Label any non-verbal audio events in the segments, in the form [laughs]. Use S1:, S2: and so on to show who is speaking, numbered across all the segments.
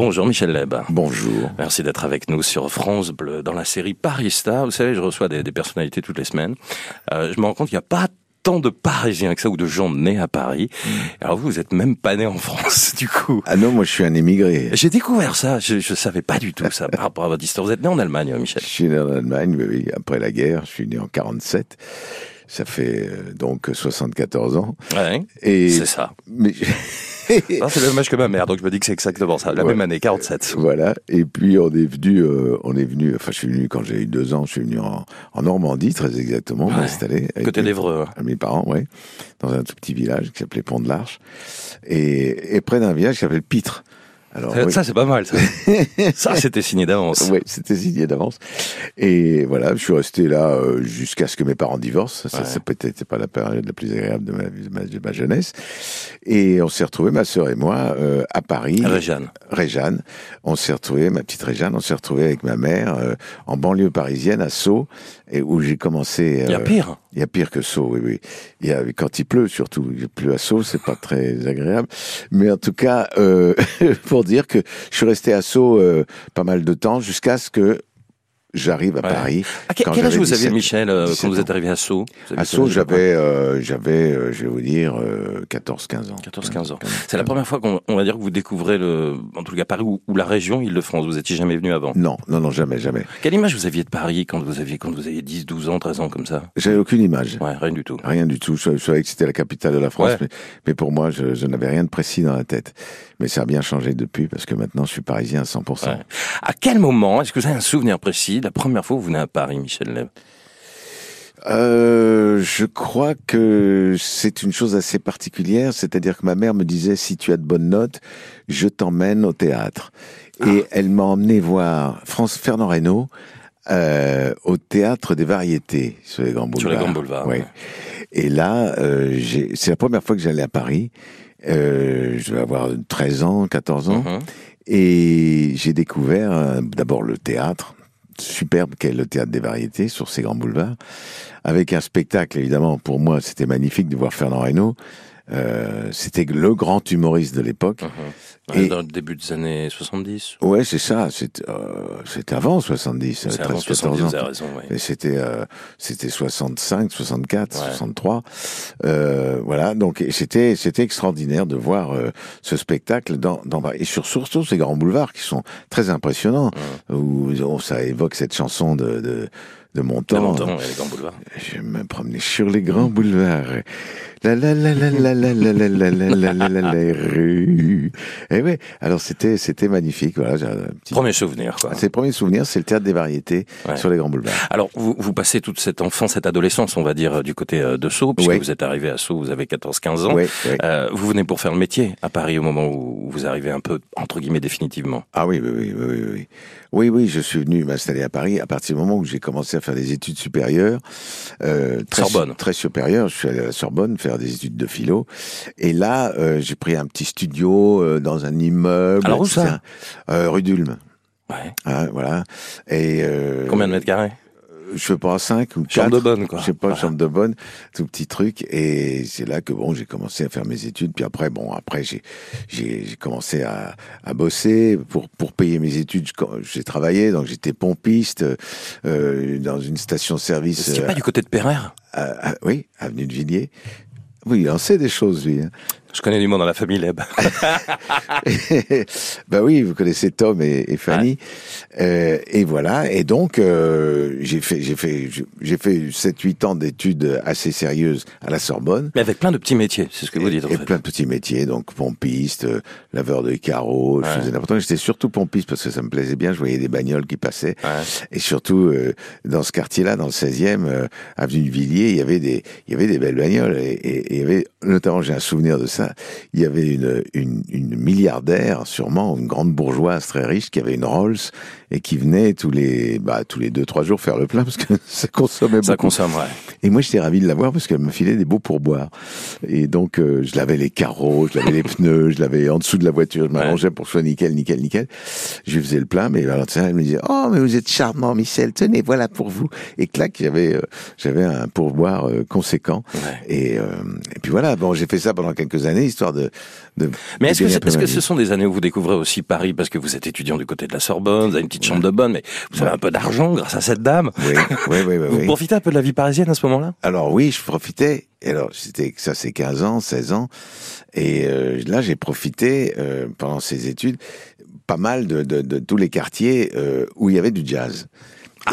S1: Bonjour Michel Leb.
S2: Bonjour.
S1: Merci d'être avec nous sur France Bleu dans la série Paris Star. Vous savez, je reçois des, personnalités toutes les semaines. Euh, je me rends compte qu'il n'y a pas tant de Parisiens que ça ou de gens nés à Paris. Hmm. Alors vous, vous êtes même pas né en France, [laughs] du coup.
S2: Ah non, moi je suis un émigré.
S1: J'ai découvert ça. Je, ne savais pas du tout ça par rapport à votre histoire. Vous êtes né en Allemagne, Michel.
S2: Je suis né en Allemagne, oui, après la guerre. Je suis né en 47. Ça fait euh, donc 74 ans.
S1: Ouais. Et c'est ça.
S2: Mais [laughs]
S1: c'est le même âge que ma mère, donc je me dis que c'est exactement ça, la même année, 47.
S2: Voilà. Et puis on est venu, euh, on est venu. Enfin, je suis venu quand j'ai eu deux ans. Je suis venu en, Normandie, très exactement, ouais. m'installer.
S1: Côté d'Evreux.
S2: Mes parents, oui, dans un tout petit village qui s'appelait Pont de l'Arche, et, et près d'un village qui s'appelle Pitre.
S1: Alors, ça, c'est pas mal. Ça, [laughs] ça c'était signé d'avance.
S2: Oui, c'était signé d'avance. Et voilà, je suis resté là euh, jusqu'à ce que mes parents divorcent. Ça, ça peut-être pas la période la plus agréable de ma, de ma, jeunesse. Et on s'est retrouvés, ma sœur et moi, euh, à Paris.
S1: Réjeanne.
S2: Réjeanne. On s'est retrouvés, ma petite Réjeanne, on s'est retrouvés avec ma mère euh, en banlieue parisienne, à Sceaux, et où j'ai commencé.
S1: il y a pire.
S2: Il y a pire que Sceaux, oui, oui. Il y a, quand il pleut, surtout. Il pleut à Sceaux, c'est pas très agréable. Mais en tout cas, [laughs] pour dire que je suis resté à euh, pas mal de temps jusqu'à ce que j'arrive à Paris.
S1: À quel, âge vous aviez, Michel, euh, quand vous êtes arrivé à Sceaux?
S2: À Sceaux, j'avais, euh, j'avais, euh, je vais vous dire, 14-15 ans.
S1: 14-15 ans. C'est la première fois qu'on va dire que vous découvrez, le, en tout cas Paris ou, la région Île-de-France. Vous étiez jamais venu avant?
S2: Non, non, non, jamais, jamais.
S1: Quelle image vous aviez de Paris quand vous aviez, quand vous aviez 10, 12 ans, 13 ans comme ça?
S2: J'avais aucune image.
S1: Ouais, rien du tout.
S2: Rien du tout. Je, savais que c'était la capitale de la France, mais, mais, pour moi, je, je n'avais rien de précis dans la tête. Mais ça a bien changé depuis parce que maintenant, je suis parisien à 100%.
S1: À quel moment, est-ce que vous avez un souvenir précis la première fois où vous venez à Paris, Michel Leb
S2: euh, je crois que c'est une chose assez particulière, c'est-à-dire que ma mère me disait si tu as de bonnes notes, je t'emmène au théâtre. Et ah. elle m'a emmené voir France Fernand Reynaud euh, au théâtre des variétés sur les grands boulevards.
S1: Sur les grands boulevards.
S2: Oui. Et là, euh, c'est la première fois que j'allais à Paris. Je vais avoir 13 ans, 14 ans. Mm-hmm. Et j'ai découvert d'abord le théâtre, superbe qu'est le théâtre des variétés sur ces grands boulevards, avec un spectacle évidemment pour moi c'était magnifique de voir Fernand Reynaud. Euh, c'était le grand humoriste de l'époque.
S1: Uh-huh. et, dans le début des années 70
S2: Ouais, c'est ça. C'était euh, avant 70.
S1: C'est avant 70, vous avez raison.
S2: Et c'était euh, c'était 65, 64, 63. Euh, voilà. Donc c'était c'était extraordinaire de voir euh, ce spectacle dans, dans et sur surtout ces grands boulevards qui sont très impressionnants où, où, ça évoque cette chanson de, de de mon temps.
S1: De mon les grands boulevards.
S2: Je me promenais sur les grands boulevards. La la la la la la la la la la la la la la rue. Et oui, alors c'était c'était magnifique. Voilà, j'ai
S1: un petit... Premier souvenir. Quoi.
S2: C'est le premier souvenir, c'est le théâtre des variétés sur les grands boulevards.
S1: Alors vous, vous passez toute cette enfance, cette adolescence, on va dire, du côté de Sceaux, puisque vous êtes arrivé à Sceaux, vous avez 14-15 ans. Euh, vous venez pour faire le métier à Paris au moment où vous arrivez un peu entre guillemets définitivement.
S2: Ah oui, oui, oui, oui, oui. Oui, oui, je suis venu m'installer à Paris à partir du moment où j'ai commencé à faire des études supérieures.
S1: Euh, très, Sorbonne.
S2: Très supérieures. Je suis allé à la Sorbonne faire des études de philo. Et là, euh, j'ai pris un petit studio euh, dans un immeuble.
S1: Alors où ça?
S2: Rue d'Ulm.
S1: Ouais.
S2: Ah, voilà. Et
S1: Combien de mètres carrés?
S2: Je sais pas, 5 ou 4.
S1: Chambre de bonne, quoi.
S2: Je sais pas, chambre de bonne, tout petit truc. Et c'est là que, bon, j'ai commencé à faire mes études. Puis après, bon, après, j'ai, j'ai, commencé à, à bosser pour, pour payer mes études. J'ai travaillé, donc j'étais pompiste, euh, dans une station-service.
S1: C'est pas du côté de Perrère?
S2: Euh, oui, avenue de Villiers. Oui, il en sait des choses, lui. Hein.
S1: Je connais du monde dans la famille Leb. [laughs]
S2: ben oui, vous connaissez Tom et, et Fanny. Euh, et voilà. Et donc, euh, j'ai fait, j'ai fait, j'ai fait 7-8 ans d'études assez sérieuses à la Sorbonne.
S1: Mais avec plein de petits métiers, c'est ce que vous dites. En
S2: et plein de petits métiers, donc pompiste, euh, laveur de carreaux. Je faisais n'importe J'étais surtout pompiste parce que ça me plaisait bien. Je voyais des bagnoles qui passaient. Et surtout, euh, dans ce quartier-là, dans le 16e, euh, avenue de Villiers, il y avait des, il y avait des belles bagnoles. Et, et, et il y avait, notamment, j'ai un souvenir de ça il y avait une, une, une, milliardaire, sûrement une grande bourgeoise très riche, qui avait une Rolls et qui venait tous les bah, tous les deux trois jours faire le plein parce que [laughs] ça consommait beaucoup.
S1: Ça consomme, ouais.
S2: Et moi j'étais ravi de la voir parce qu'elle me filait des beaux pourboires. Et donc euh, je lavais les carreaux, je lavais les pneus, je lavais en dessous de la voiture, je m'arrangeais pour que ce soit nickel, nickel, nickel. Je lui faisais le plein, mais alors elle me disait oh mais vous êtes charmant Michel, tenez voilà pour vous. Et clac j'avais euh, j'avais un pourboire euh, conséquent. Et, et puis voilà bon j'ai fait ça pendant quelques années années, histoire de. de
S1: mais est-ce que,
S2: ma
S1: que ce sont des années où vous découvrez aussi Paris parce que vous êtes étudiant du côté de la Sorbonne, vous avez une petite chambre de bonne, mais vous avez un peu d'argent grâce à cette dame.
S2: Oui, oui, oui, oui. [laughs]
S1: Vous
S2: oui.
S1: profitez un peu de la vie parisienne à ce moment-là?
S2: Alors oui, je profitais. Et alors, c'était ça, c'est 15 ans, 16 ans. Et euh, là, j'ai profité euh, pendant ces études pas mal de, de, de tous les quartiers euh, où il y avait du jazz.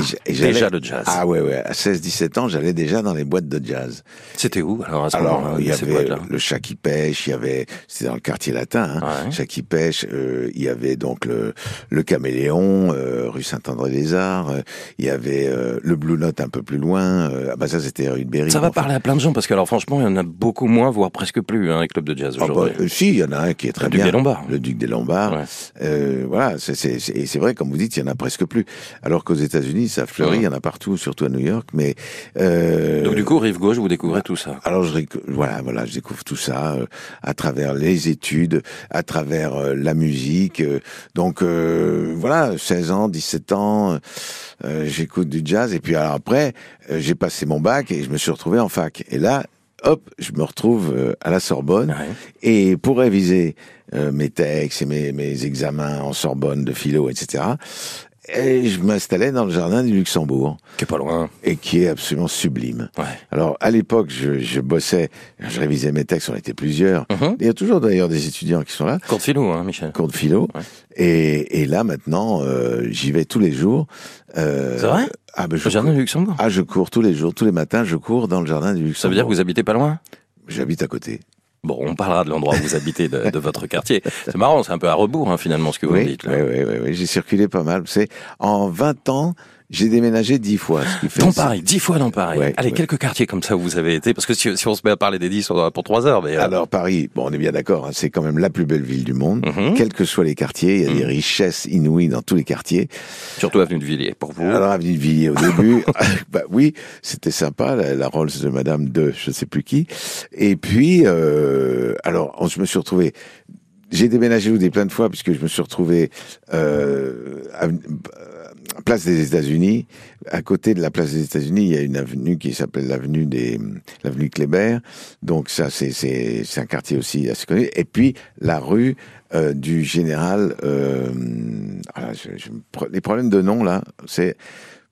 S2: J'- et
S1: Déjà le jazz.
S2: Ah ouais, ouais. À 16-17 ans, j'allais déjà dans les boîtes de jazz.
S1: C'était où alors à ce
S2: Alors, il y avait le chat qui pêche, il y avait, c'était dans le quartier latin, hein,
S1: Ouais.
S2: chat qui pêche, euh, il y avait donc le, le caméléon, euh, rue Saint-André-des-Arts, euh, il y avait euh, le Blue Note un peu plus loin, euh, ah bah ça c'était rue de Berry.
S1: Ça va
S2: enfin,
S1: parler à plein de gens parce que alors franchement, il y en a beaucoup moins, voire presque plus, hein, les clubs de jazz
S2: ah bah,
S1: aujourd'hui.
S2: euh, si, il y en a un qui est très
S1: Le Duc
S2: bien.
S1: des Lombards.
S2: Le Duc des Lombards.
S1: Ouais.
S2: Euh, voilà, c'est, c'est, c'est- et c'est vrai, comme vous dites, il y en a presque plus. Alors qu'aux États-Unis, ça fleurit, il y en a partout, surtout à New York. Mais euh,
S1: Donc du coup, rive gauche, vous découvrez tout ça.
S2: Alors je voilà voilà je découvre tout ça euh, à travers les études, à travers euh, la musique. donc voilà 16 ans, 17 ans, j'écoute du jazz et puis alors après j'ai passé mon bac et je me suis retrouvé en fac et là hop je me retrouve à la Sorbonne
S1: Ouais.
S2: et pour réviser euh, mes textes et mes, mes examens en Sorbonne de philo etc. Et je m'installais dans le jardin du Luxembourg
S1: Qui est pas loin.
S2: et qui est absolument sublime.
S1: Ouais.
S2: Alors, à l'époque, je, je bossais, je révisais mes textes, on était plusieurs.
S1: Mhm.
S2: Il y a toujours d'ailleurs des étudiants qui sont là,
S1: Cours de philo, hein, Michel.
S2: cours de philo.
S1: Ouais.
S2: Et, et là, maintenant, euh, j'y vais tous les jours. Euh,
S1: C'est vrai?
S2: ah, ben, je
S1: Au jardin du Luxembourg?
S2: ah, je cours tous les jours, tous les matins, je cours dans le jardin du Luxembourg.
S1: Ça veut dire que vous habitez pas loin?
S2: J'habite à côté.
S1: Bon, on parlera de l'endroit où vous habitez, de, de votre quartier. C'est marrant, c'est un peu à rebours, hein, finalement, ce que vous
S2: oui,
S1: dites.
S2: oui,
S1: Là.
S2: oui, oui, oui, j'ai circulé pas mal. C'est en 20 ans, j'ai déménagé 10 fois. Ce qui fait
S1: Dans Paris, dix fois dans Paris.
S2: Ouais,
S1: Allez,
S2: ouais.
S1: quelques quartiers comme ça où vous avez été, parce que si, si on se met à parler des dix, on en a pour trois heures. Mais, euh,
S2: Alors Paris, bon, on est bien d'accord, hein, c'est quand même la plus belle ville du monde.
S1: Mhm.
S2: Quels que soient les quartiers, il y a des richesses inouïes dans tous les quartiers.
S1: surtout avenue de Villiers, pour vous.
S2: Alors avenue de Villiers au début, [laughs] bah oui, c'était sympa la, la Rolls de Madame de je sais plus qui. Et puis euh, alors on- je me suis retrouvé j'ai déménagé ou des plein de fois puisque je me suis retrouvé euh, avenue- euh, place des États-Unis. À côté de la place des États-Unis, il y a une avenue qui s'appelle l'avenue des l'avenue Kléber. Donc ça c'est c'est c'est un quartier aussi assez connu. Et puis la rue euh, du général. Euh, ah, je- je les problèmes de nom là, c'est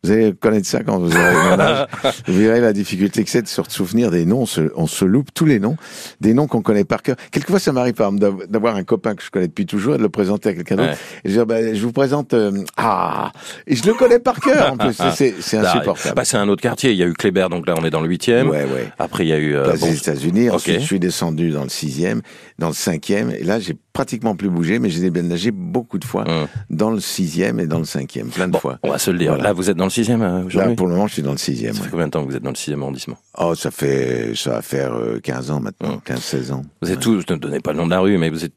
S2: vous allez connaître ça quand vous aurez mon âge. [laughs] Vous verrez la difficulté que c'est de se souvenir des noms. On se, on se loupe tous les noms, des noms qu'on connaît par cœur. Quelquefois, ça m'arrive par exemple d'av- d'avoir un copain que je connais depuis toujours et de le présenter à quelqu'un d'autre.
S1: Ouais.
S2: Et je dis, bah, je vous présente euh, ah et je le connais par cœur en plus. C'est-
S1: arrive.
S2: insupportable.
S1: Bah, c'est un autre quartier. Il y a eu Kléber, donc là, on est dans le huitième.
S2: Ouais, ouais.
S1: Après, il y a eu... euh, bon,
S2: des États-Unis. Ensuite, je suis descendu dans le sixième, dans le cinquième. Et là, j'ai pratiquement plus bougé, mais j'ai déménagé beaucoup de fois
S1: Hum.
S2: dans le sixième et dans le cinquième, plein de
S1: Bon,
S2: fois.
S1: on va se le dire.
S2: Voilà.
S1: Là, vous êtes dans le sixième euh,
S2: Là,
S1: aujourd'hui
S2: pour le moment, je suis dans le sixième.
S1: Ça
S2: ouais.
S1: fait combien de temps que vous êtes dans le sixième arrondissement
S2: Oh, ça fait, ça va faire euh, 15 ans maintenant, 15-16 ans.
S1: Vous êtes tous, ne donnez pas le nom de la rue, mais vous êtes,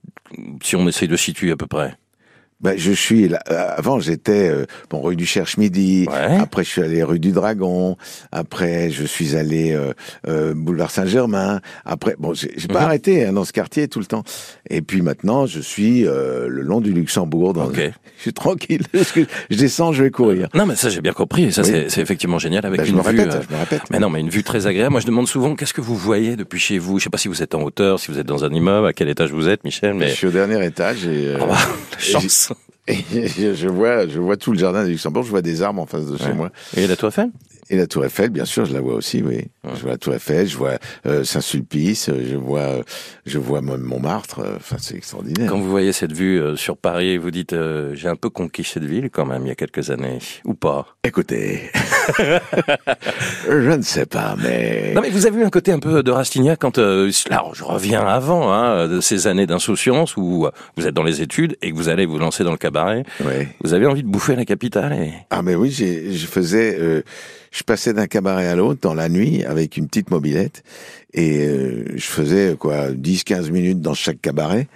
S1: si on essaye de situer à peu près.
S2: Ben, je suis là. euh, Avant, j'étais euh, bon rue du Cherche-Midi.
S1: Ouais.
S2: Après, je suis allé rue du Dragon. Après, je suis allé euh, euh, boulevard Saint-Germain. Après, bon, j'ai pas
S1: Mhm.
S2: arrêté hein, dans ce quartier tout le temps. Et puis maintenant, je suis euh, le long du Luxembourg. Dans...
S1: Ok. [laughs]
S2: Je suis tranquille. [laughs] Je descends, je vais courir.
S1: Non, mais ça, j'ai bien compris. Et ça,
S2: Oui.
S1: c'est- effectivement génial avec
S2: je
S1: une
S2: me
S1: vue.
S2: répète,
S1: euh,
S2: je me répète.
S1: Mais non, mais une vue très agréable. Moi, je demande souvent, qu'est-ce que vous voyez depuis chez vous? Je sais pas si vous êtes en hauteur, si vous êtes dans un immeuble, à quel étage vous êtes, Michel, mais...
S2: Je suis au dernier étage et, euh,
S1: bah, la chance.
S2: et je, [laughs] je vois, je vois tout le jardin du Luxembourg. Je vois des arbres en face de chez
S1: Ouais.
S2: moi.
S1: Et la Eiffel?
S2: Et la Tour Eiffel, bien sûr, je la vois aussi, oui. Je vois la Tour Eiffel, je vois euh, Saint-Sulpice, euh, je vois, euh, je vois Mont- Montmartre. euh, Enfin, c'est extraordinaire.
S1: Quand vous voyez cette vue euh, sur Paris, vous dites, euh, j'ai un peu conquis cette ville quand même, il y a quelques années. Ou pas?
S2: Écoutez, [laughs] je ne sais pas, mais
S1: Non mais vous avez eu un côté un peu de Rastignac quand euh, là je reviens avant hein, de ces années d'insouciance où vous êtes dans les études et que vous allez vous lancer dans le cabaret.
S2: ouais.
S1: Vous avez envie de bouffer la capitale et
S2: Ah, mais oui, j'ai, je faisais, euh, je passais d'un cabaret à l'autre dans la nuit avec une petite mobilette et euh, je faisais quoi, 10-15 minutes dans chaque cabaret.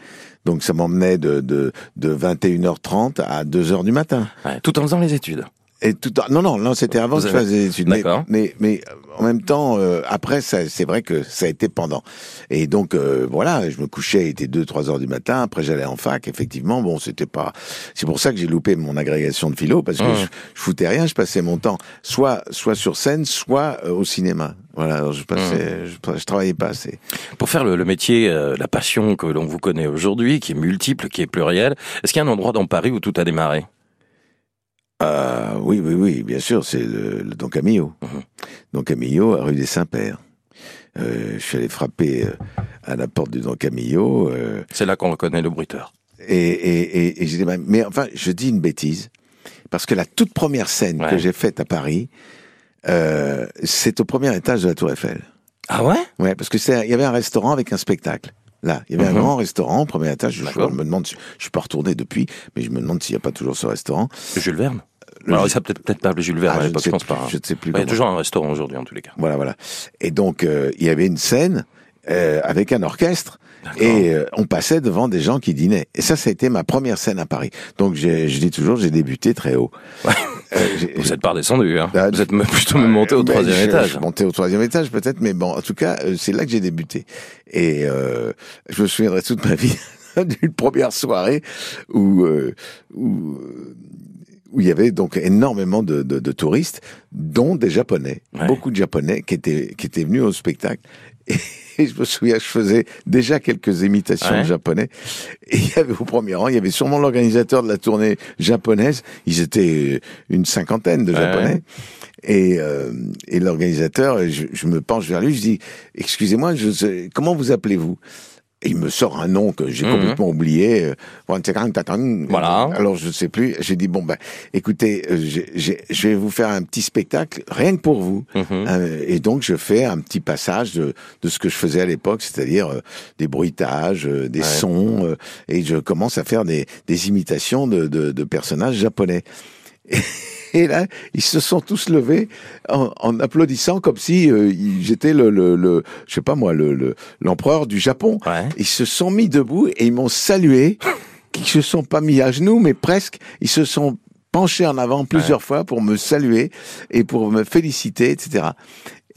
S2: Donc ça m'emmenait de, de, de 21h30 à 2h du matin.
S1: ouais, tout en faisant les études.
S2: Et tout non non non c'était avant que je fasse des études. Mais, mais, mais en même temps euh, après c'est vrai que ça a été pendant. Et donc euh, voilà je me couchais il était 2 3 heures du matin après j'allais en fac effectivement. Bon c'était pas c'est pour ça que j'ai loupé mon agrégation de philo parce que je, je, foutais rien je passais mon temps soit soit sur scène soit euh, au cinéma. Voilà je passais je, je, travaillais pas assez.
S1: Pour faire le, le métier la passion que l'on vous connaît aujourd'hui qui est multiple qui est plurielle est-ce qu'il y a un endroit dans Paris où tout a démarré?
S2: Ah oui, oui, oui, bien sûr, c'est le, Don Camillo. Mhm. Don Camillo, à rue des Saints-Pères. Euh, je suis allé frapper euh, à la porte du Don Camillo. Euh,
S1: c'est là qu'on reconnaît le bruiteur.
S2: Et, et, et, j'ai dit, mais enfin, je dis une bêtise, parce que la toute première scène que j'ai faite à Paris, c'est au premier étage de la Tour Eiffel.
S1: Ah ouais?
S2: Ouais, parce que c'est, il y avait un restaurant avec un spectacle. Là, il y avait un mhm. grand restaurant au premier étage. Je, me demande, je, je suis pas retourné depuis, mais je me demande s'il n'y a pas toujours ce restaurant.
S1: Jules Verne? Alors, ça peut-être peut-être pas appelé Jules Verne ah, à l'époque, je pense pas. Hein.
S2: Je ne sais plus.
S1: Il y a toujours un restaurant aujourd'hui, en tous les cas.
S2: Voilà, voilà. Et donc, euh, il y avait une scène euh, avec un orchestre. Et euh, on passait devant des gens qui dînaient. Et ça, ça a été ma première scène à Paris. Donc, je dis toujours, j'ai débuté très haut.
S1: Ouais. Euh, vous n'êtes pas descendu, hein. Vous êtes plutôt monté au troisième étage. Je,
S2: monté au troisième étage, peut-être, mais bon, en tout cas, c'est là que j'ai débuté. Et je me souviendrai toute ma vie [laughs] d'une première soirée où, où où il y avait donc énormément de, de, de touristes, dont des Japonais, beaucoup de Japonais qui étaient qui étaient venus au spectacle. Et, [laughs] je me souviens, je faisais déjà quelques imitations de japonais. Et il y avait au premier rang, il y avait sûrement l'organisateur de la tournée japonaise. Ils étaient une cinquantaine de japonais. Et, euh, et l'organisateur, je, je, me penche vers lui, je dis, excusez-moi, comment vous appelez-vous? Et il me sort un nom que j'ai mhm. complètement oublié. Euh, voilà. Alors je ne sais plus. J'ai dit bon ben, écoutez, euh, je vais vous faire un petit spectacle rien que pour vous. Mhm. Euh, et donc je fais un petit passage de, de ce que je faisais à l'époque, c'est-à-dire des bruitages, des sons, et je commence à faire des, des imitations de, de, de personnages japonais. [laughs] Et [laughs] là, ils se sont tous levés en, en applaudissant comme si euh, j'étais le, le, le, je sais pas moi, le l'empereur du Japon. Ils se sont mis debout et ils m'ont salué. Qui se sont pas mis à genoux, mais presque. Ils se sont penchés en avant plusieurs fois pour me saluer et pour me féliciter, etc.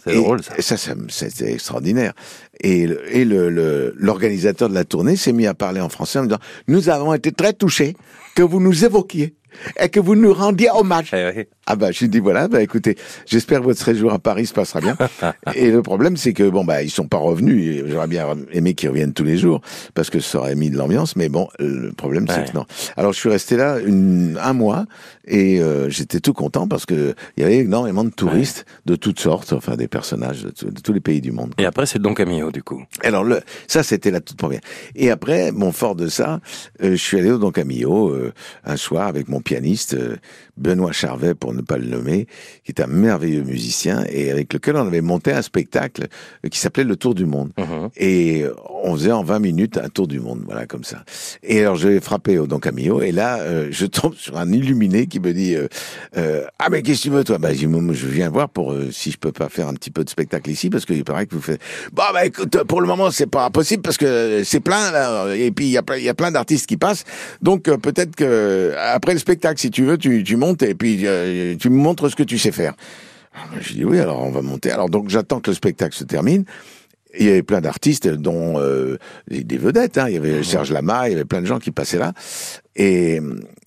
S1: C'est drôle, ça.
S2: ça, ça c'était extraordinaire. Et, et l'organisateur le, de la tournée s'est mis à parler en français en me disant « Nous avons été très touchés que vous nous évoquiez et que vous nous rendiez hommage. Eh ah bah je dit voilà, bah écoutez, j'espère que votre séjour à Paris se passera bien. [laughs] et le problème c'est que bon bah ils sont pas revenus. J'aurais bien aimé qu'ils reviennent tous les jours parce que ça aurait mis de l'ambiance. Mais bon, le problème c'est que non. Alors je suis resté là une, un mois et euh, j'étais tout content parce que il y avait énormément de touristes de toutes sortes, enfin des personnages de, tous les pays du monde.
S1: Et après c'est Don Camillo du coup.
S2: Alors le, ça c'était la toute première. Et après, bon fort de ça, euh, je suis allé au Don Camillo euh, un soir avec mon pianiste Benoît Charvet pour ne pas le nommer, qui est un merveilleux musicien et avec lequel on avait monté un spectacle qui s'appelait Le Tour du Monde. Mhm. Et on faisait en 20 minutes un tour du monde, voilà, comme ça. Et alors, je vais frapper au Don Camillo et là, euh, [laughs] je tombe sur un illuminé qui me dit euh, euh, Ah, mais qu'est-ce que tu veux, toi? Bah, je viens voir pour si je peux pas faire un petit peu de spectacle ici, parce qu'il paraît que vous faites... Bon, bah, écoute, pour le moment, c'est pas possible parce que c'est plein, là, et puis il y a, y a plein d'artistes qui passent. Donc, peut-être que après le spectacle, si tu veux, tu, tu montes et puis tu me montres ce que tu sais faire. Je dis oui, alors on va monter. Alors donc j'attends que le spectacle se termine. Il y avait plein d'artistes, dont euh, des vedettes. Hein. Il y avait Serge Lama, il y avait plein de gens qui passaient là. Et,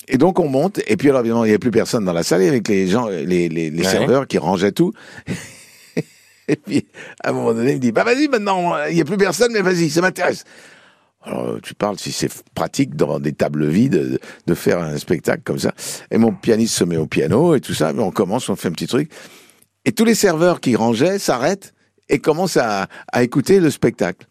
S2: et donc on monte. Et puis alors évidemment, il n'y avait plus personne dans la salle avec les gens, les, les, les serveurs qui rangeaient tout. [laughs] et puis à un moment donné, il me dit bah vas-y maintenant, il n'y a plus personne, mais vas-y, ça m'intéresse. Alors, tu parles si c'est pratique dans des tables vides de faire un spectacle comme ça. Et mon pianiste se met au piano et tout ça, mais on commence, on fait un petit truc. Et tous les serveurs qui rangeaient s'arrêtent et commencent à, à écouter le spectacle.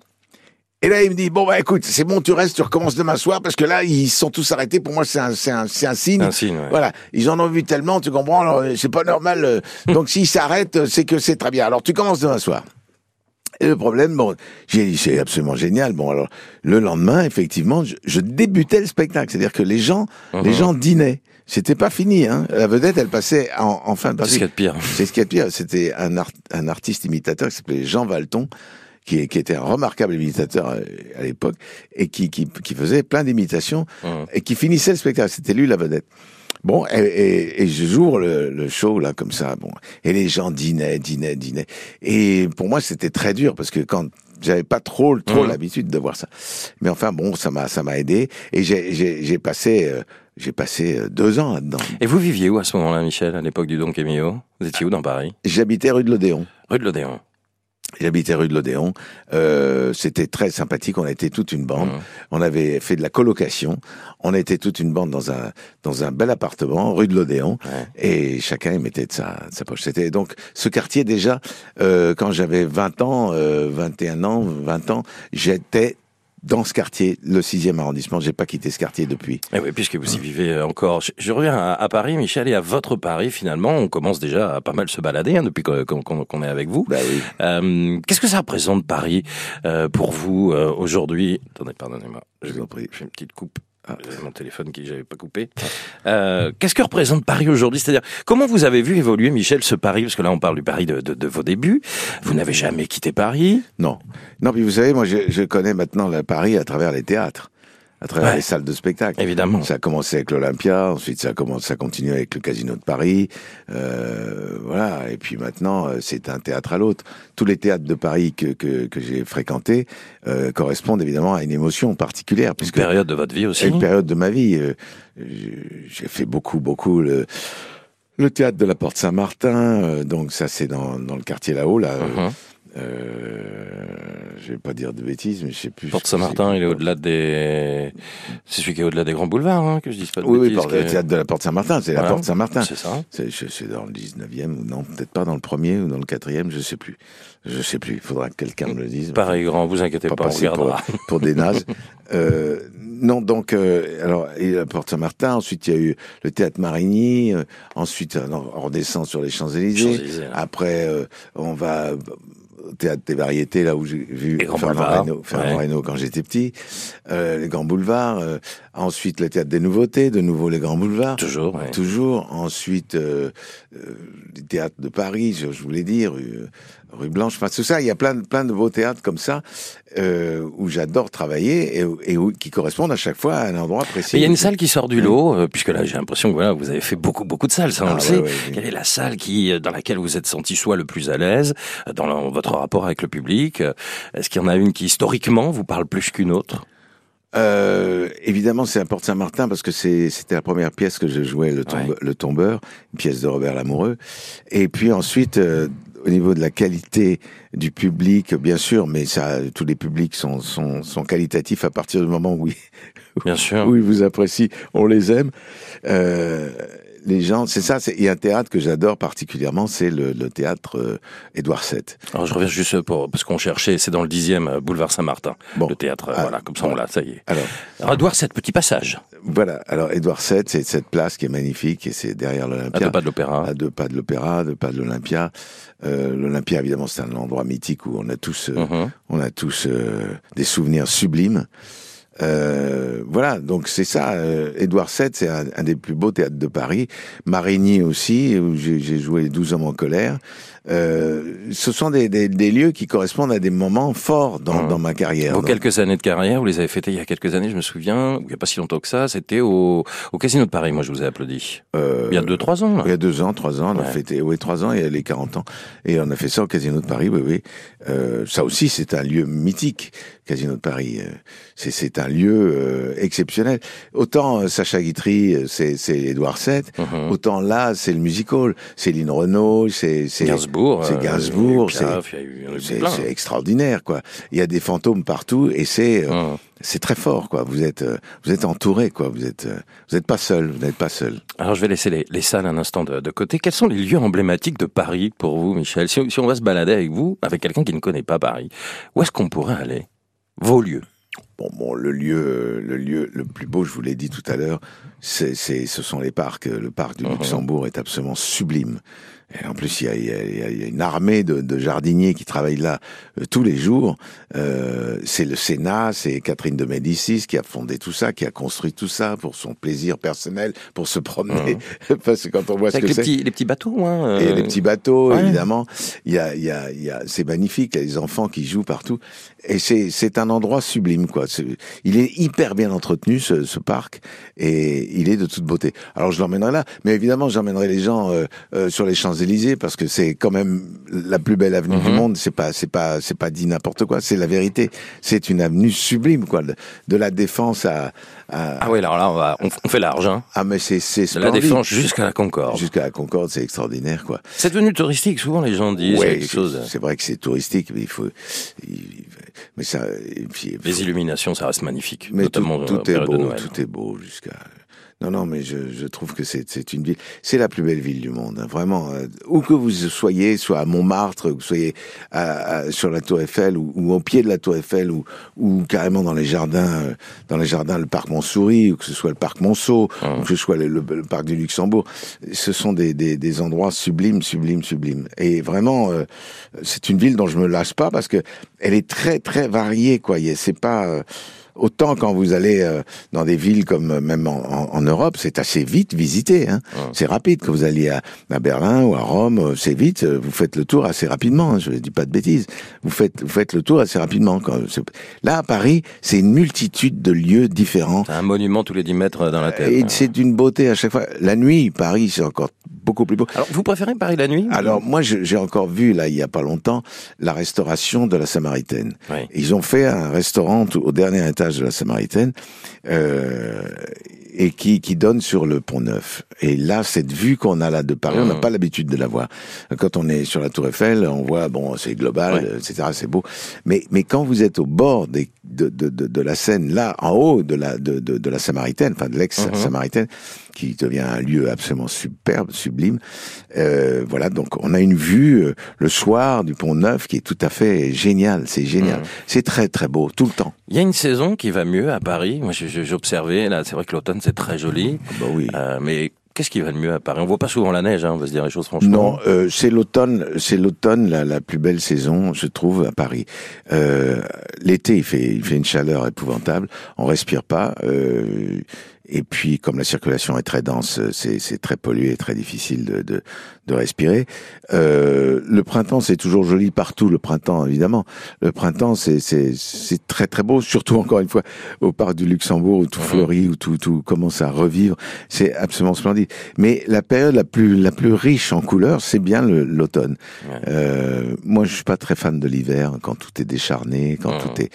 S2: Et là, il me dit, bon, bah, écoute, c'est bon, tu restes, tu recommences demain soir, parce que là, ils sont tous arrêtés. Pour moi, c'est un, c'est un, c'est un signe.
S1: Un signe,
S2: Voilà. Ils en ont vu tellement, tu comprends, alors, c'est pas normal. Euh. [laughs] Donc, s'ils s'arrêtent, c'est que c'est très bien. Alors, tu commences demain soir. Et le problème, bon, j'ai dit, c'est absolument génial. Bon, alors, le lendemain, effectivement, je, débutais le spectacle. C'est-à-dire que les gens, les uh-huh. gens dînaient. C'était pas fini, hein. La vedette, elle passait en, en fin de
S1: C'est ce qu'il y a de pire.
S2: C'est ce qu'il y a de pire. C'était un, un artiste imitateur qui s'appelait Jean Valton, qui, qui, était un remarquable imitateur euh, à l'époque, et qui, qui, qui, faisait plein d'imitations, uh-huh. et qui finissait le spectacle. C'était lui la vedette. Bon, et, et, je joue le, le, show là comme ça, bon, et les gens dînaient, dînaient, dînaient. Et pour moi, c'était très dur parce que quand j'avais pas trop trop mmh. l'habitude de voir ça. Mais enfin bon, ça m'a ça m'a aidé et j'ai passé euh, j'ai passé euh, deux ans là-dedans.
S1: Et vous viviez où à ce moment-là, Michel, à l'époque du Don Camillo? Vous étiez où dans Paris?
S2: J'habitais rue de l'Odéon.
S1: Rue de l'Odéon.
S2: J'habitais rue de l'Odéon. Euh, c'était très sympathique. On était toute une bande. Mmh. On avait fait de la colocation. On était toute une bande dans un dans un bel appartement rue de l'Odéon et chacun y mettait de sa, sa poche. C'était donc ce quartier déjà euh, quand j'avais 20 ans, euh, 21 ans, 20 ans, j'étais dans ce quartier, le 6e arrondissement. J'ai pas quitté ce quartier depuis.
S1: Eh oui, puisque vous y vivez encore. Je, reviens à, Paris, Michel, et à votre Paris, finalement, on commence déjà à pas mal se balader hein, depuis qu'on est avec vous.
S2: Bah oui.
S1: euh, Qu'est-ce que ça représente Paris euh, pour vous euh, aujourd'hui? Attendez, pardonnez-moi.
S2: Je vous en prie.
S1: J'ai une petite coupe. Ah, mon téléphone qui j'avais pas coupé. Euh, Qu'est-ce que représente Paris aujourd'hui? C'est-à-dire, comment vous avez vu évoluer, Michel, ce Paris? Parce que là, on parle du Paris de, de, de vos débuts. Vous n'avez jamais quitté Paris?
S2: Non. Non, puis vous savez, moi, je, je connais maintenant le Paris à travers les théâtres à travers les salles de spectacle.
S1: Évidemment.
S2: Ça a commencé avec l'Olympia, ensuite ça a commencé, ça continue avec le Casino de Paris, euh, voilà. Et puis maintenant, euh, c'est un théâtre à l'autre. Tous les théâtres de Paris que que, que j'ai fréquentés euh, correspondent évidemment à une émotion particulière.
S1: Puisque une période de votre vie aussi.
S2: Une période de ma vie. Euh, j'ai fait beaucoup, beaucoup le le théâtre de la Porte Saint-Martin. Euh, donc ça, c'est dans dans le quartier là-haut, là. Uh-huh. Je vais pas dire de bêtises, mais je sais plus.
S1: Porte Saint-Martin, il est au-delà des. C'est celui qui est au-delà des grands boulevards, hein, que je dis pas de
S2: oui,
S1: bêtises.
S2: Oui, le théâtre de la Porte Saint-Martin, c'est la Porte Saint-Martin.
S1: C'est ça.
S2: C'est dans le 19e, ou non, peut-être pas dans le premier ou dans le quatrième, je sais plus. Je sais plus, il faudra que quelqu'un me le dise.
S1: Pareil grand, vous inquiétez pas, pas on regardera.
S2: Pour, pour des nazes. [laughs] euh, non, donc, euh, alors, il y a la Porte Saint-Martin, ensuite il y a eu le théâtre Marigny, euh, ensuite on redescend sur les Champs-Élysées.
S1: Champs
S2: Après, euh, on va théâtre des variétés, là où j'ai vu Fernand Reynaud, Fernand Reynaud quand j'étais petit, euh, les grands boulevards, euh, ensuite le théâtre des nouveautés, de nouveau les grands boulevards.
S1: Toujours, ouais.
S2: Toujours. Ensuite, euh, euh, les théâtres de Paris, je, je voulais dire, rue Blanche, enfin tout ça, il y a plein de, plein de beaux théâtres comme ça euh, où j'adore travailler et, et où, qui correspondent à chaque fois à un endroit précis.
S1: Il y a une salle qui sort du lot, euh, puisque là j'ai l'impression que voilà, vous avez fait beaucoup beaucoup de salles, ça on
S2: Ah,
S1: le
S2: ouais,
S1: sait.
S2: ouais.
S1: Quelle est la salle qui dans laquelle vous êtes senti soit le plus à l'aise euh, dans votre rapport avec le public Est-ce qu'il y en a une qui historiquement vous parle plus qu'une autre?
S2: Euh, évidemment, c'est à Porte Saint-Martin parce que c'était la première pièce que je jouais, le, tombe-
S1: Ouais.
S2: le Tombeur, une pièce de Robert Lamoureux. Et puis ensuite, euh, au niveau de la qualité du public, bien sûr, mais ça, tous les publics sont, sont, sont qualitatifs à partir du moment où ils,
S1: Bien sûr. [laughs]
S2: où ils vous apprécient, on les aime. Euh, les gens, c'est ça. Il y a un théâtre que j'adore particulièrement, c'est le, le théâtre euh, Édouard VII.
S1: Alors je reviens juste pour parce qu'on cherchait, c'est dans le dixième euh, boulevard Saint-Martin,
S2: Bon.
S1: le théâtre. euh,
S2: Ah,
S1: voilà, comme ça on l'a, ça y est.
S2: Alors,
S1: Alors Edouard, cette petit passage
S2: voilà. Alors Édouard VII, c'est cette place qui est magnifique et c'est derrière
S1: à
S2: l'Olympia.
S1: deux pas de l'opéra.
S2: à deux pas de l'opéra, deux pas de l'Olympia. Euh, L'Olympia, évidemment, c'est un endroit mythique où on a tous, euh,
S1: Mhm.
S2: on a tous des souvenirs sublimes. Euh, voilà, donc c'est ça. Euh, Édouard VII, c'est un, des plus beaux théâtres de Paris. Marigny aussi, où j'ai joué les 12 hommes en colère. Euh, ce sont des, des, des lieux qui correspondent à des moments forts dans, dans ma carrière.
S1: Vos
S2: Donc,
S1: quelques années de carrière, vous les avez fêtées il y a quelques années, je me souviens, il n'y a pas si longtemps que ça, c'était au, au Casino de Paris, moi je vous ai applaudi.
S2: euh,
S1: Il y a deux, trois ans, là.
S2: Il y a deux ans, trois ans, on a fêté, oui, trois ans, il y a les 40 ans. Et on a fait ça au Casino de Paris, oui, oui. Euh, ça aussi, c'est un lieu mythique, Casino de Paris. Euh, C'est, c'est un lieu euh, exceptionnel. Autant Sacha Guitry, c'est, c'est Édouard VII,
S1: Mhm.
S2: autant là, c'est le musical. Céline Renaud, c'est, c'est,
S1: Gainsbourg.
S2: c'est
S1: euh,
S2: Gainsbourg, c'est, extraordinaire, quoi. Il y a des fantômes partout et c'est, euh,
S1: Mhm.
S2: c'est très fort, quoi. Vous êtes, euh, vous êtes entouré, quoi. Vous êtes, vous n'êtes pas seul, vous n'êtes pas seul.
S1: Alors je vais laisser les, les salles un instant de, de côté. Quels sont les lieux emblématiques de Paris pour vous, Michel? Si, si on va se balader avec vous, avec quelqu'un qui ne connaît pas Paris, où est-ce qu'on pourrait aller? Vos lieux.
S2: Bon, bon, le lieu, le lieu le plus beau, je vous l'ai dit tout à l'heure, c'est, ce sont les parcs. Le parc du
S1: Mhm.
S2: Luxembourg est absolument sublime. Et en plus, il y a, y a- y a- une armée de, de jardiniers qui travaillent là euh, tous les jours. Euh, c'est le Sénat, c'est Catherine de Médicis qui a fondé tout ça, qui a construit tout ça pour son plaisir personnel, pour se promener. [laughs] Parce que quand on voit ce.
S1: Avec
S2: que
S1: les
S2: c'est.
S1: petits, les petits bateaux, hein.
S2: Et
S1: euh,
S2: les petits bateaux,
S1: ouais.
S2: évidemment. Il y a, y a, y a, c'est magnifique, il y a les enfants qui jouent partout. Et c'est, c'est un endroit sublime, quoi. Il est hyper bien entretenu ce, ce, parc et il est de toute beauté. Alors je l'emmènerai là, mais évidemment j'emmènerai les gens euh, euh, sur les Champs Élysées parce que c'est quand même la plus belle avenue du mhm. monde. C'est pas c'est pas c'est pas dit n'importe quoi. C'est la vérité. C'est une avenue sublime quoi. De, la Défense à,
S1: ah oui alors là on, va, on, fait large. Hein.
S2: Ah mais c'est c'est
S1: la Défense jusqu'à la Concorde.
S2: Jusqu'à la Concorde c'est extraordinaire quoi.
S1: C'est devenu touristique souvent les gens disent.
S2: c'est vrai que c'est touristique mais il faut mais ça,
S1: les illuminations, ça reste magnifique, mais notamment tout, tout est
S2: beau, tout est beau jusqu'à non, non, mais je, je trouve que c'est une ville, c'est la plus belle ville du monde, hein, vraiment. Euh, où que vous soyez, soit à Montmartre, que vous soyez à, sur la Tour Eiffel ou, ou, au pied de la Tour Eiffel ou, ou carrément dans les jardins, euh, dans les jardins, le parc Montsouris, ou que ce soit le parc Monceau, ah. ou que ce soit le, parc du Luxembourg, ce sont des, des, des, endroits sublimes, sublimes, sublimes. Et vraiment, euh, c'est une ville dont je me lasse pas parce que elle est très, très variée, quoi. C'est pas Autant quand vous allez euh, dans des villes comme euh, même en, en, Europe, c'est assez vite visité. Hein. C'est rapide. Quand vous alliez à, à, Berlin ou à Rome, euh, c'est vite. Vous faites le tour assez rapidement. Hein. Je ne dis pas de bêtises. Vous faites, vous faites le tour assez rapidement. Quand, là, à Paris, c'est une multitude de lieux différents.
S1: Un monument tous les 10 mètres dans la tête.
S2: Et c'est d'une beauté à chaque fois. La nuit, Paris, c'est encore beaucoup plus beau.
S1: Alors, vous préférez Paris la nuit?
S2: Alors, moi, j'ai encore vu, là, il y a pas longtemps, la restauration de la Samaritaine. Ils ont fait un restaurant au dernier étage de la Samaritaine. Euh, et qui, qui donne sur le pont Neuf. Et là, cette vue qu'on a là de Paris, on n'a mmh. pas l'habitude de la voir. Quand on est sur la Tour Eiffel, on voit, bon, c'est global, etc., c'est beau. Mais, mais quand vous êtes au bord des, de, de, de, de la Seine, là, en haut de la, de, de, de la Samaritaine, enfin de l'ex-Samaritaine, mmh. Qui devient un lieu absolument superbe, sublime, euh, voilà, donc on a une vue euh, le soir du pont Neuf qui est tout à fait génial, c'est génial. Mmh. C'est très très beau, tout le temps.
S1: Il y a une saison qui va mieux à Paris. Moi, j'ai observé, là, c'est vrai que l'automne, c'est très joli.
S2: Ah bah oui.
S1: Euh, mais Qu'est-ce qui va le mieux à Paris? On voit pas souvent la neige, hein, on va se dire les choses franchement.
S2: Non, euh, c'est l'automne, c'est l'automne la, la, plus belle saison, je trouve, à Paris. Euh, L'été, il fait, il fait une chaleur épouvantable, on respire pas. Euh, et puis, comme la circulation est très dense, c'est très pollué, très difficile de, de, de respirer. Euh, le printemps, c'est toujours joli partout. Le printemps, évidemment. Le printemps, c'est très très beau, surtout encore une fois au parc du Luxembourg où tout fleurit, où tout, tout commence à revivre. C'est absolument splendide. Mais la période la plus la plus riche en couleurs, c'est bien l'automne. Euh, moi, je suis pas très fan de l'hiver quand tout est décharné, quand tout est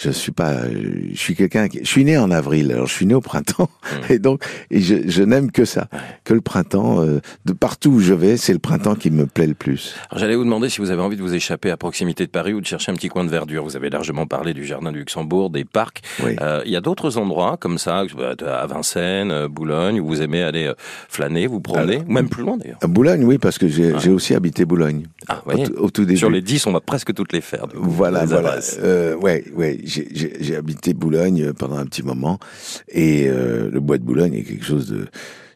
S2: je suis pas, je suis quelqu'un qui, je suis né en avril, alors je suis né au printemps, [laughs] mmh. et donc, et je, je n'aime que ça, que le printemps, euh, de partout où je vais, c'est le printemps qui me plaît le plus.
S1: Alors j'allais vous demander si vous avez envie de vous échapper à proximité de Paris ou de chercher un petit coin de verdure. Vous avez largement parlé du jardin du Luxembourg, des parcs. Euh, il y a d'autres endroits comme ça, à Vincennes, euh, Boulogne, où vous aimez aller euh, flâner, vous promener, ou même plus loin d'ailleurs.
S2: À Boulogne, oui, parce que j'ai aussi habité Boulogne.
S1: Ah, au, tout début. Sur les 10, on va presque toutes les faire.
S2: voilà, voilà. Euh, ouais, ouais j'ai habité Boulogne pendant un petit moment et euh, le bois de Boulogne est quelque chose de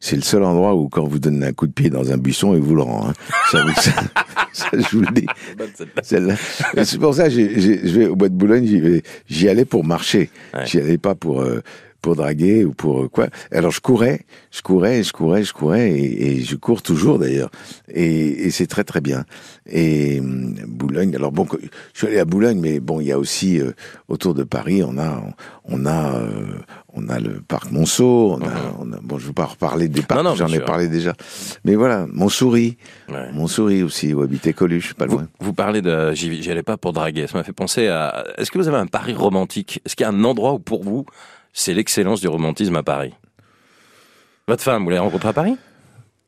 S2: c'est le seul endroit où quand vous donnez un coup de pied dans un buisson, il vous le rend. Hein. [laughs] Ça, je vous le dis. C'est pour ça que je vais au bois de Boulogne, j'y allais pour marcher. J'y allais pas pour euh, pour draguer ou pour euh, quoi. Alors je courais, je courais, je courais, je courais et, je cours toujours d'ailleurs. Et, et c'est très très bien. Et hum, Boulogne. Alors bon, je suis allé à Boulogne, mais bon, il y a aussi euh, autour de Paris, on a on a euh, on a le parc Monceau. On a, on a bon, je veux pas reparler des parcs, j'en ai parlé déjà. Mais voilà, Montsouris, ouais. Montsouris aussi, où habitait Coluche, pas loin.
S1: Vous, parlez de, j'y allais pas pour draguer. Ça m'a fait penser à. Est-ce que vous avez un Paris romantique? Est-ce qu'il y a un endroit où pour vous c'est l'excellence du romantisme à Paris. Votre femme, vous l'avez rencontrée à Paris?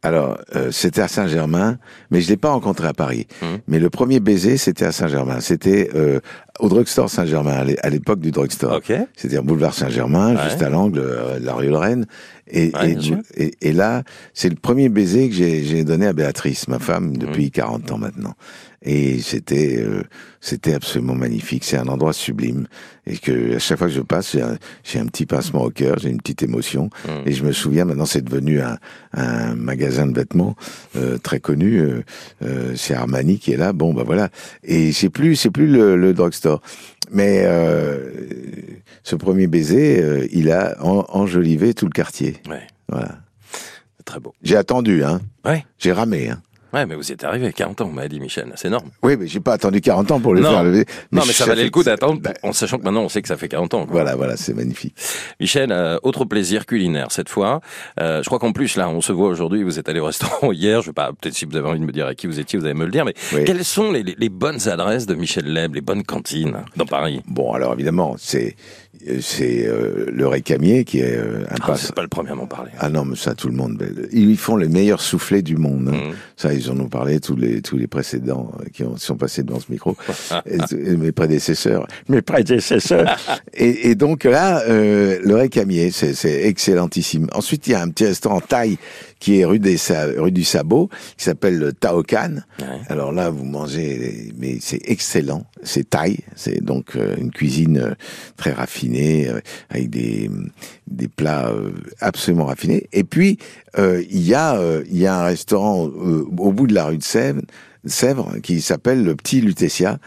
S2: Alors, euh, c'était à Saint-Germain, mais je l'ai pas rencontré à Paris. Hum. Mais le premier baiser, c'était à Saint-Germain. C'était euh, au drugstore Saint-Germain, à l'époque du drugstore.
S1: Okay.
S2: C'est-à-dire boulevard Saint-Germain, juste à l'angle euh, de la rue Lorraine. Et, et, et, là, c'est le premier baiser que j'ai donné à Béatrice, ma femme, depuis 40 ans maintenant et c'était euh, c'était absolument magnifique. C'est un endroit sublime et que à chaque fois que je passe, j'ai un, un, petit pincement au cœur, j'ai une petite émotion. Mm. Et je me souviens maintenant, c'est devenu un, un, magasin de vêtements euh, très connu. Euh, euh, c'est Armani qui est là. Bon, bah voilà. Et c'est plus c'est plus le, le drugstore. Mais euh, ce premier baiser, il a enjolivé tout le quartier.
S1: Ouais.
S2: Voilà.
S1: Très beau.
S2: J'ai attendu, hein.
S1: Ouais.
S2: J'ai ramé, hein.
S1: Ouais, mais vous êtes arrivé à 40 ans, m'a dit Michel. C'est énorme.
S2: Oui, mais j'ai pas attendu 40 ans pour le faire lever.
S1: non, mais ça valait le coup d'attendre, bah, en sachant que maintenant on sait que ça fait 40 ans.
S2: Voilà, voilà, c'est magnifique.
S1: Michel, euh, autre plaisir culinaire cette fois. Euh, je crois qu'en plus là, on se voit aujourd'hui. Vous êtes allé au restaurant [laughs] hier. Je sais pas, peut-être si vous avez envie de me dire à qui vous étiez, vous allez me le dire. Mais quelles sont les, les, les, bonnes adresses de Michel Leb, les bonnes cantines dans Paris?
S2: Bon, alors évidemment, c'est c'est euh, le récamier qui est euh, un
S1: ah, C'est pas le premier à m'en parler.
S2: Ah non, mais ça tout le monde. Ils font les meilleurs soufflés du monde. Hein. Mmh. Ça, ils en ont parlé tous les tous les précédents euh, qui ont, sont passés devant ce micro. [laughs] mes prédécesseurs, mes prédécesseurs. [laughs] et, et, donc là, euh, le récamier, c'est excellentissime. Ensuite, il y a un petit restaurant thaï qui est rue, des, rue du Sabot, qui s'appelle le Taokan. Alors là, vous mangez, mais c'est excellent. C'est thaï, c'est donc euh, une cuisine euh, très raffinée, euh, avec des, des plats absolument raffinés. Et puis, il y a il y a un restaurant au bout de la rue de Sèvres, Sèvres qui s'appelle le Petit Lutetia,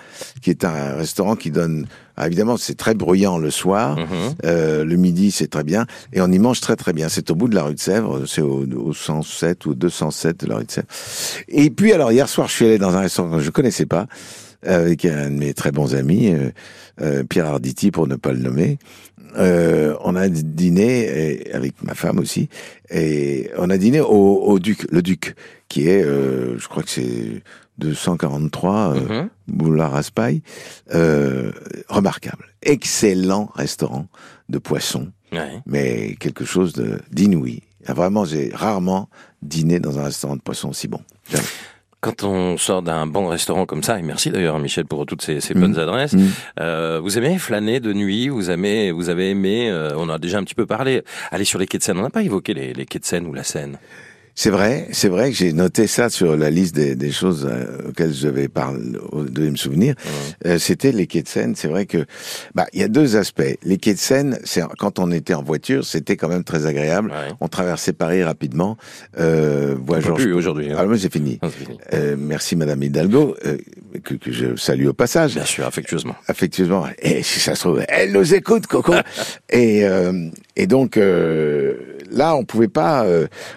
S2: qui est un restaurant qui donne ah, évidemment, c'est très bruyant le soir. Mhm. euh, le midi, c'est très bien. Et on y mange très très bien. C'est au bout de la rue de Sèvres. C'est au, au 107 ou 207 de la rue de Sèvres. Et puis, alors, hier soir, je suis allé dans un restaurant que je connaissais pas avec un de mes très bons amis, euh, euh Pierre Arditi pour ne pas le nommer. Euh, on a dîné avec ma femme aussi, et on a dîné au, au Duc, le Duc, qui est, euh, je crois que c'est 243 euh, mm Boulevard Raspail. Euh, remarquable. Excellent restaurant de poisson, mais quelque chose d'inouï. Vraiment, j'ai rarement dîné dans un restaurant de poisson aussi bon.
S1: Quand on sort d'un bon restaurant comme ça, et merci d'ailleurs Michel pour toutes ces, ces bonnes mm. adresses, mm. euh, vous aimez flâner de nuit, vous aimez, vous avez aimé, euh, on a déjà un petit peu parlé, aller sur les quais de Seine, on n'a pas évoqué les, les quais de Seine ou la Seine
S2: c'est vrai, c'est vrai que j'ai noté ça sur la liste des, des choses euh, auxquelles je vais parler, de me souvenir. Euh, C'était les quais de Seine. C'est vrai que, bah, il y a deux aspects. Les quais de Seine, c'est quand on était en voiture, c'était quand même très agréable. On traversait Paris rapidement.
S1: Euh, plus aujourd'hui. Hein.
S2: Ah, moi, j'ai fini. Euh, merci Madame Hidalgo, euh, que, que, je salue au passage.
S1: Bien sûr, affectueusement.
S2: Affectueusement. Et si ça se trouve, elle nous écoute, Coco. [laughs] et, et donc là, on pouvait pas,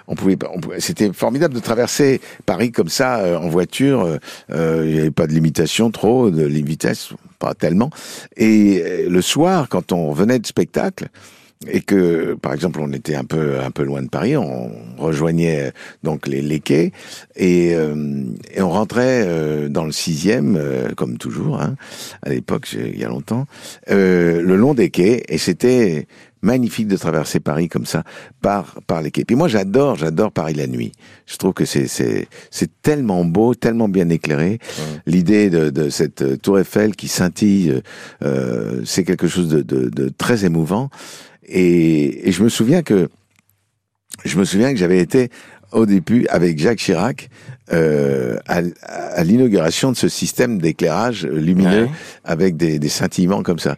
S2: on pouvait c'était formidable de traverser Paris comme ça euh, en voiture. Euh, euh, il n'y avait pas de limitation trop de vitesse, pas tellement. Et le soir, quand on venait de spectacle et que, par exemple, on était un peu un peu loin de Paris, on rejoignait donc les, les quais et, et, on rentrait dans le sixième, comme toujours, hein, à l'époque, il y a longtemps, le long des quais et c'était magnifique de traverser Paris comme ça par par les quais. Puis moi j'adore j'adore Paris la nuit. Je trouve que c'est c'est c'est tellement beau, tellement bien éclairé. L'idée de, de cette euh, tour Eiffel qui scintille, euh, euh, c'est quelque chose de, de, de, très émouvant. Et, et je me souviens que je me souviens que j'avais été au début avec Jacques Chirac euh, à, à l'inauguration de ce système d'éclairage lumineux avec des, des, scintillements comme ça.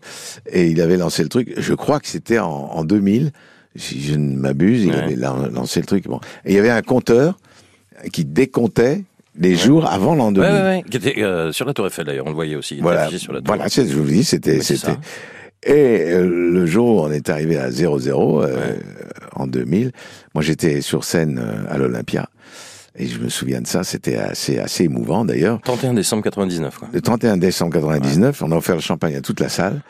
S2: Et il avait lancé le truc, je crois que c'était en, en 2000, si je ne m'abuse, il avait lancé le truc. Bon. Et il y avait un compteur qui décomptait les jours avant l'an 2000. Ouais,
S1: ouais, qui était euh, sur la Tour Eiffel d'ailleurs, on le voyait aussi.
S2: Voilà,
S1: sur
S2: la tour. voilà, je vous dis, c'était, c'était. Et euh, le jour où on est arrivé à 0-0, euh, en 2000, moi j'étais sur scène euh, à l'Olympia. Et je me souviens de ça, c'était assez assez émouvant d'ailleurs.
S1: 31 décembre 99 quoi.
S2: Le 31 décembre 99, on a offert le champagne à toute la salle.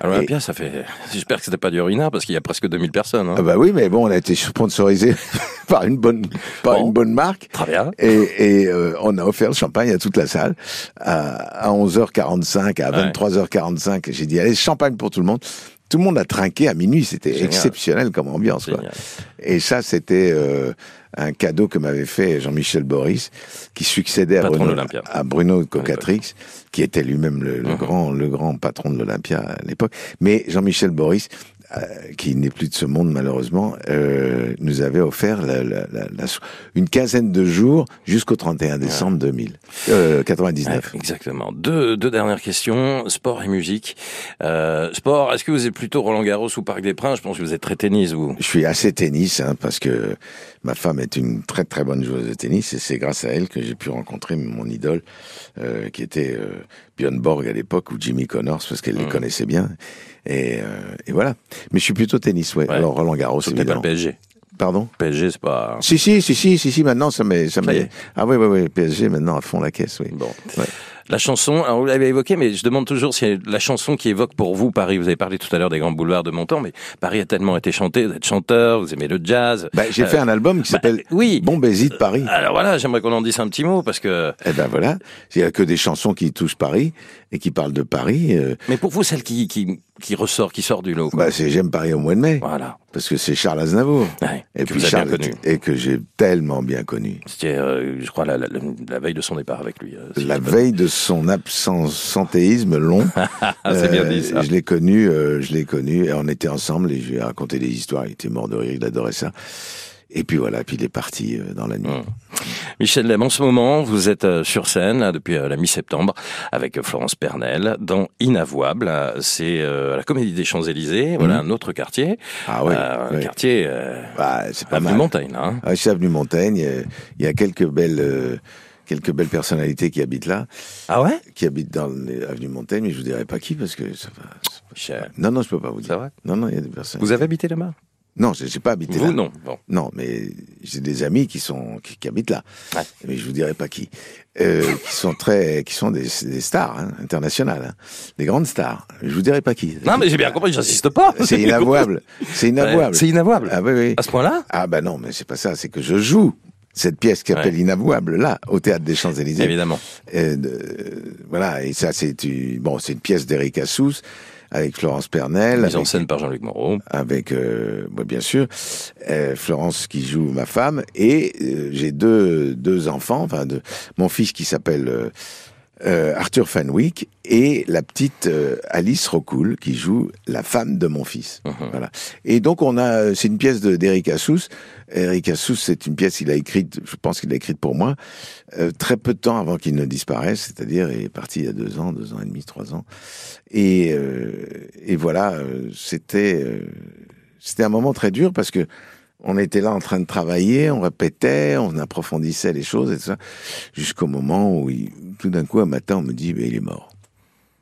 S1: À l'Olympia, ça fait. [laughs] J'espère que c'était pas du ruinard parce qu'il y a presque 2000 personnes. Hein.
S2: Ah bah oui, mais bon, on a été sponsorisé [laughs] par une bonne par une bonne marque.
S1: Très bien.
S2: Et, et euh, on a offert le champagne à toute la salle à, à 11h45, à 23h45. J'ai dit allez champagne pour tout le monde tout le monde a trinqué à minuit. C'était exceptionnel comme ambiance. Quoi. Et ça, c'était euh, un cadeau que m'avait fait Jean-Michel Boris, qui succédait à Bruno, à Bruno, Cocatrix, qui était lui-même le, le uh-huh. grand, le grand patron de l'Olympia à l'époque. Mais Jean-Michel Boris qui n'est plus de ce monde malheureusement, euh, nous avait offert la, la, la, une quinzaine de jours jusqu'au 31 décembre 2000, euh, 99.
S1: exactement. Deux, deux dernières questions, sport et musique. Euh, sport, est-ce que vous êtes plutôt Roland Garros ou Parc des Princes? Je pense que vous êtes très tennis, vous.
S2: Je suis assez tennis, hein, parce que ma femme est une très très bonne joueuse de tennis, et c'est grâce à elle que j'ai pu rencontrer mon idole, euh, qui était euh, Björn Borg à l'époque, ou Jimmy Connors, parce qu'elle les mmh. connaissait bien. Et, euh, et, voilà. Mais je suis plutôt tennis, ouais. Alors Roland Garros,
S1: évidemment. pas le PSG.
S2: Pardon?
S1: PSG, c'est pas.
S2: Si, si, si, si, si, si, maintenant, ça m'est. Ça m'est... Ah oui, oui, oui, PSG, maintenant, à fond la caisse, oui.
S1: Bon. Ouais. La chanson, alors vous l'avez évoqué, mais je demande toujours si la chanson qui évoque pour vous Paris. Vous avez parlé tout à l'heure des grands boulevards de mon temps, mais Paris a tellement été chanté. Vous êtes chanteur, vous aimez le jazz.
S2: Bah, j'ai fait un album qui s'appelle bah, oui. Bon baiser de Paris.
S1: Alors voilà, j'aimerais qu'on en dise un petit mot parce que.
S2: Eh ben voilà, il y a que des chansons qui touchent Paris et qui parlent de Paris. Euh...
S1: Mais pour vous, celle qui, qui, qui ressort, qui sort du lot.
S2: Bah, c'est J'aime Paris au mois de mai.
S1: Voilà.
S2: Parce que c'est Charles Aznavour.
S1: Ouais,
S2: et puis Charles
S1: bien connu.
S2: et que j'ai tellement bien connu.
S1: C'était, euh, je crois, la, la, la, veille de son départ avec lui. euh, si
S2: La veille de son absentéisme long. [laughs]
S1: Ah, c'est bien dit, ça.
S2: Je l'ai connu, euh, je l'ai connu, et on était ensemble, et je lui ai raconté des histoires. Il était mort de rire, il adorait ça. Et puis voilà, puis il est parti euh, dans la nuit.
S1: Hum. Michel Lem, en ce moment, vous êtes euh, sur scène là, depuis euh, la mi-septembre avec Florence Pernel dans Inavouable. C'est euh, la Comédie des Champs-Élysées, voilà un autre quartier.
S2: Mmh. Ah oui,
S1: Euh, un
S2: oui.
S1: quartier euh,
S2: Bah, c'est pas
S1: avenue
S2: mal.
S1: Montaigne, hein.
S2: Ah, c'est avenue Montaigne. Il y a quelques belles, quelques belles personnalités qui habitent là,
S1: Ah ouais?
S2: Qui habitent dans l'avenue Montaigne, mais je vous dirai pas qui parce que ça va. c'est pas- Non, non, je peux pas vous
S1: C'est
S2: dire.
S1: vrai
S2: Non, non, il y a des personnes.
S1: Vous avez habité là-bas?
S2: Non, j'ai j'ai pas habité
S1: Vous,
S2: là.
S1: non. Bon.
S2: Non, mais j'ai des amis qui sont qui, qui habitent là,
S1: Ouais.
S2: mais je vous dirai pas qui, euh, qui sont très, qui sont des, des stars hein, internationales, hein, des grandes stars. Je vous dirai pas qui.
S1: Non, mais j'ai bien compris, j'insiste pas.
S2: C'est [laughs] inavouable. C'est inavouable.
S1: C'est inavouable.
S2: Ah oui, oui.
S1: À ce point-là
S2: Ah bah non, mais c'est pas ça. C'est que je joue cette pièce qui s'appelle
S1: Ouais.
S2: Inavouable là, au théâtre des Champs Élysées.
S1: Évidemment.
S2: Euh, de- voilà, et ça c'est une, bon, c'est une pièce d'Eric Assous avec Florence Pernel,
S1: Mise en scène par Jean-Luc Moreau.
S2: avec euh, bien sûr euh, Florence qui joue ma femme et euh, j'ai deux deux enfants, enfin de, mon fils qui s'appelle euh, euh, Arthur Fenwick et la petite euh, Alice Rocoul qui joue la femme de mon fils.
S1: Mhm.
S2: Voilà. Et donc on a, c'est une pièce de d'Eric Assous. Eric Assous, c'est une pièce qu'il a écrite, je pense qu'il l'a écrite pour moi, euh, très peu de temps avant qu'il ne disparaisse, c'est-à-dire il est parti il y a deux ans, deux ans et demi, trois ans. Et, euh, et voilà, euh, c'était euh, c'était un moment très dur parce que on était là en train de travailler, on répétait, on approfondissait les choses et tout ça, jusqu'au moment où tout d'un coup un matin on me dit ben, il est mort.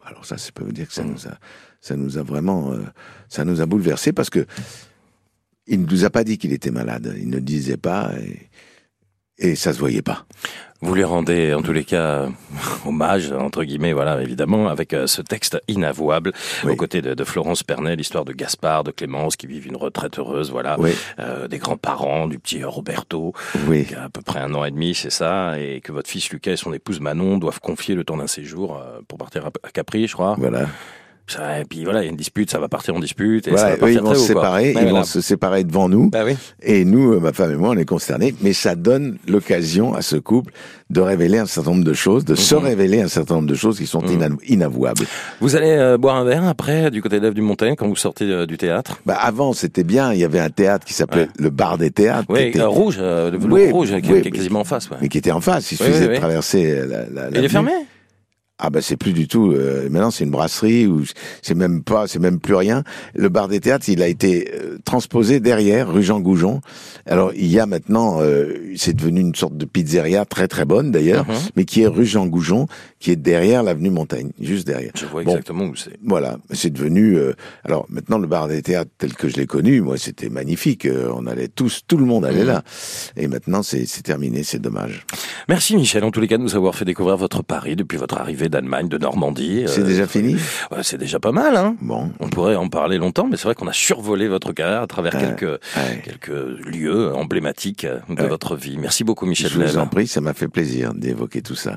S2: Alors ça, ça peut vous dire que ça nous a, vraiment, euh, ça nous a bouleversé parce que il ne nous a pas dit qu'il était malade. Il ne disait pas et ça se voyait pas.
S1: Vous lui rendez en tous les cas euh, [laughs] hommage, entre guillemets, voilà, évidemment, avec euh, ce texte inavouable,
S2: Oui.
S1: aux côtés de, de Florence Pernel, l'histoire de Gaspard, de Clémence, qui vivent une retraite heureuse, voilà,
S2: Oui,
S1: euh, des grands-parents, du petit Roberto,
S2: oui.
S1: qui a à peu près un an et demi, c'est ça, et que votre fils Lucas et son épouse Manon doivent confier le temps d'un séjour euh, pour partir à à Capri, je crois.
S2: Voilà.
S1: Ça, et puis voilà, il y a une dispute, ça va partir en dispute, et ça
S2: eux, ils vont se séparer, ils
S1: voilà.
S2: vont se séparer devant nous.
S1: Bah oui.
S2: Et nous, euh, ma femme et moi, on est consternés, mais ça donne l'occasion à ce couple de révéler un certain nombre de choses, de se
S1: Mhm.
S2: révéler un certain nombre de choses qui sont
S1: Mhm.
S2: ina- inavouables.
S1: Vous allez euh, boire un verre après, du côté de l'Ève du Montaigne, quand vous sortez euh, du théâtre?
S2: Bah, avant, c'était bien, il y avait un théâtre qui s'appelait
S1: Ouais.
S2: le Bar des théâtres,
S1: Oui,
S2: était-
S1: euh, rouge, le velours
S2: Oui,
S1: rouge, qui,
S2: oui,
S1: qui est quasiment en face. Ouais.
S2: mais qui était en face, il suffisait de traverser la, la,
S1: Il est fermé?
S2: Ah bah c'est plus du tout. euh, maintenant c'est une brasserie ou c'est même pas, c'est même plus rien. Le bar des théâtres, il a été euh, transposé derrière rue Jean Goujon. Alors il y a maintenant, euh, c'est devenu une sorte de pizzeria très très bonne d'ailleurs,
S1: Mhm.
S2: mais qui est rue Jean Goujon, qui est derrière l'avenue Montaigne, juste derrière.
S1: Je vois
S2: Bon.
S1: exactement où c'est.
S2: Voilà, c'est devenu. euh, alors maintenant le bar des théâtres tel que je l'ai connu, moi c'était magnifique. euh, on allait tous, tout le monde allait
S1: Mhm.
S2: là. Et maintenant c'est c'est terminé, c'est dommage.
S1: Merci Michel, en tous les cas, de nous avoir fait découvrir votre Paris depuis votre arrivée d'Allemagne, de Normandie.
S2: C'est
S1: Euh,
S2: déjà fini.
S1: ouais, c'est déjà pas mal, hein
S2: Bon.
S1: on pourrait en parler longtemps, mais c'est vrai qu'on a survolé votre carrière à travers quelques,
S2: Ouais.
S1: quelques lieux emblématiques de
S2: Ouais.
S1: votre vie. Merci beaucoup Michel
S2: Je vous en prie, ça m'a fait plaisir d'évoquer tout ça.